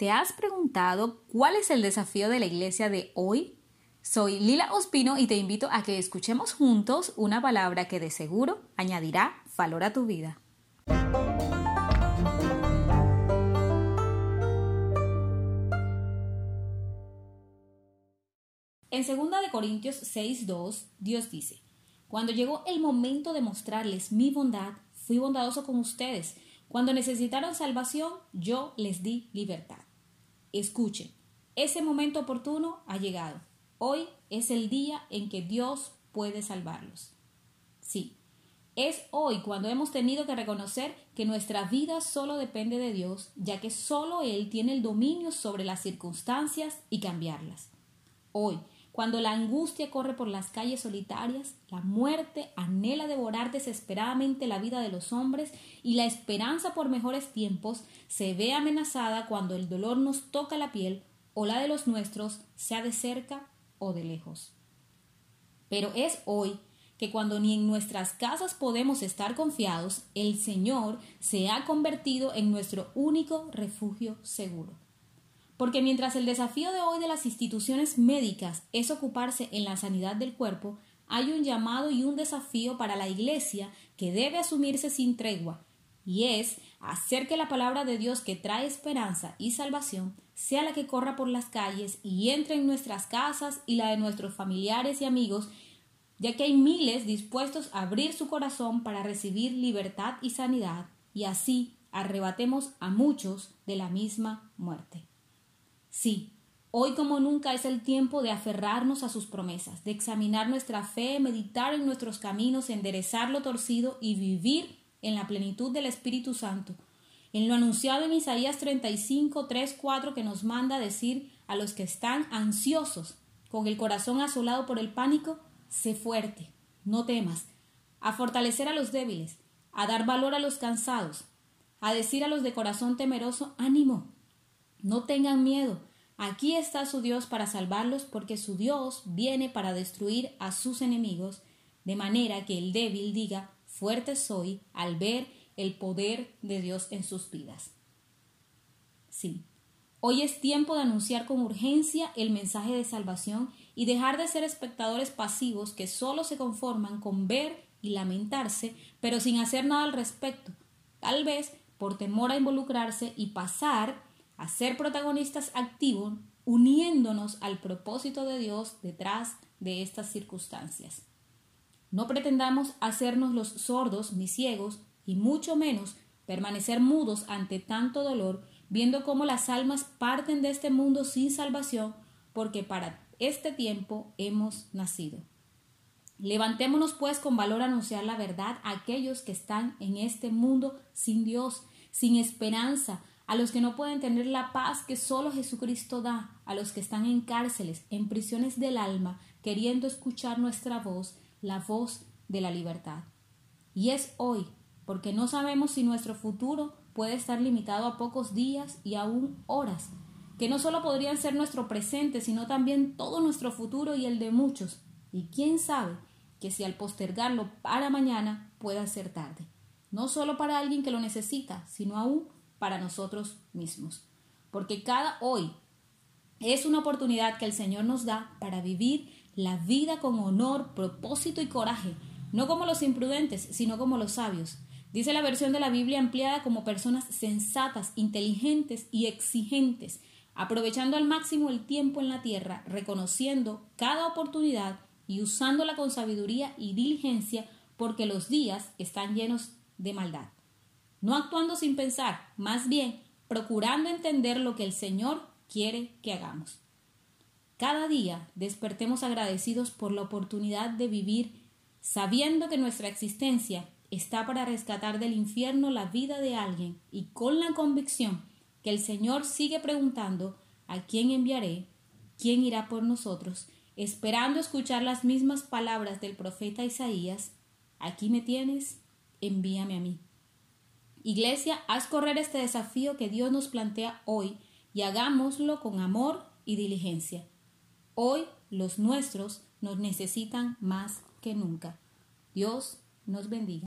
¿te has preguntado cuál es el desafío de la iglesia de hoy? Soy Lila Ospino y te invito a que escuchemos juntos una palabra que de seguro añadirá valor a tu vida. En 2 Corintios 6:2, Dios dice, Cuando llegó el momento de mostrarles mi bondad, fui bondadoso con ustedes. Cuando necesitaron salvación, yo les di libertad. Escuchen, ese momento oportuno ha llegado. Hoy es el día en que Dios puede salvarlos. Sí, es hoy cuando hemos tenido que reconocer que nuestra vida solo depende de Dios, ya que solo Él tiene el dominio sobre las circunstancias y cambiarlas. Hoy, cuando la angustia corre por las calles solitarias, la muerte anhela devorar desesperadamente la vida de los hombres y la esperanza por mejores tiempos se ve amenazada cuando el dolor nos toca la piel o la de los nuestros, sea de cerca o de lejos. Pero es hoy que cuando ni en nuestras casas podemos estar confiados, el Señor se ha convertido en nuestro único refugio seguro. Porque mientras el desafío de hoy de las instituciones médicas es ocuparse en la sanidad del cuerpo, hay un llamado y un desafío para la Iglesia que debe asumirse sin tregua, y es hacer que la palabra de Dios que trae esperanza y salvación sea la que corra por las calles y entre en nuestras casas y la de nuestros familiares y amigos, ya que hay miles dispuestos a abrir su corazón para recibir libertad y sanidad, y así arrebatemos a muchos de la misma muerte. Sí, hoy como nunca es el tiempo de aferrarnos a sus promesas, de examinar nuestra fe, meditar en nuestros caminos, enderezar lo torcido y vivir en la plenitud del Espíritu Santo, en lo anunciado en Isaías 35, 3, 4 que nos manda decir a los que están ansiosos, con el corazón asolado por el pánico, sé fuerte, no temas, a fortalecer a los débiles, a dar valor a los cansados, a decir a los de corazón temeroso, ánimo, no tengan miedo. Aquí está su Dios para salvarlos porque su Dios viene para destruir a sus enemigos, de manera que el débil diga, fuerte soy al ver el poder de Dios en sus vidas. Sí, hoy es tiempo de anunciar con urgencia el mensaje de salvación y dejar de ser espectadores pasivos que solo se conforman con ver y lamentarse, pero sin hacer nada al respecto, tal vez por temor a involucrarse y pasar a ser protagonistas activos, uniéndonos al propósito de Dios detrás de estas circunstancias. No pretendamos hacernos los sordos ni ciegos, y mucho menos permanecer mudos ante tanto dolor, viendo cómo las almas parten de este mundo sin salvación, porque para este tiempo hemos nacido. Levantémonos pues con valor a anunciar la verdad a aquellos que están en este mundo sin Dios, sin esperanza, a los que no pueden tener la paz que solo Jesucristo da, a los que están en cárceles, en prisiones del alma, queriendo escuchar nuestra voz, la voz de la libertad. Y es hoy, porque no sabemos si nuestro futuro puede estar limitado a pocos días y aún horas, que no solo podrían ser nuestro presente, sino también todo nuestro futuro y el de muchos. Y quién sabe que si al postergarlo para mañana pueda ser tarde, no solo para alguien que lo necesita, sino aún para nosotros mismos. Porque cada hoy es una oportunidad que el Señor nos da para vivir la vida con honor, propósito y coraje, no como los imprudentes, sino como los sabios. Dice la versión de la Biblia empleada como personas sensatas, inteligentes y exigentes, aprovechando al máximo el tiempo en la tierra, reconociendo cada oportunidad y usándola con sabiduría y diligencia, porque los días están llenos de maldad no actuando sin pensar, más bien procurando entender lo que el Señor quiere que hagamos. Cada día despertemos agradecidos por la oportunidad de vivir sabiendo que nuestra existencia está para rescatar del infierno la vida de alguien y con la convicción que el Señor sigue preguntando ¿a quién enviaré? ¿quién irá por nosotros? esperando escuchar las mismas palabras del profeta Isaías, aquí me tienes, envíame a mí. Iglesia, haz correr este desafío que Dios nos plantea hoy y hagámoslo con amor y diligencia. Hoy los nuestros nos necesitan más que nunca. Dios nos bendiga.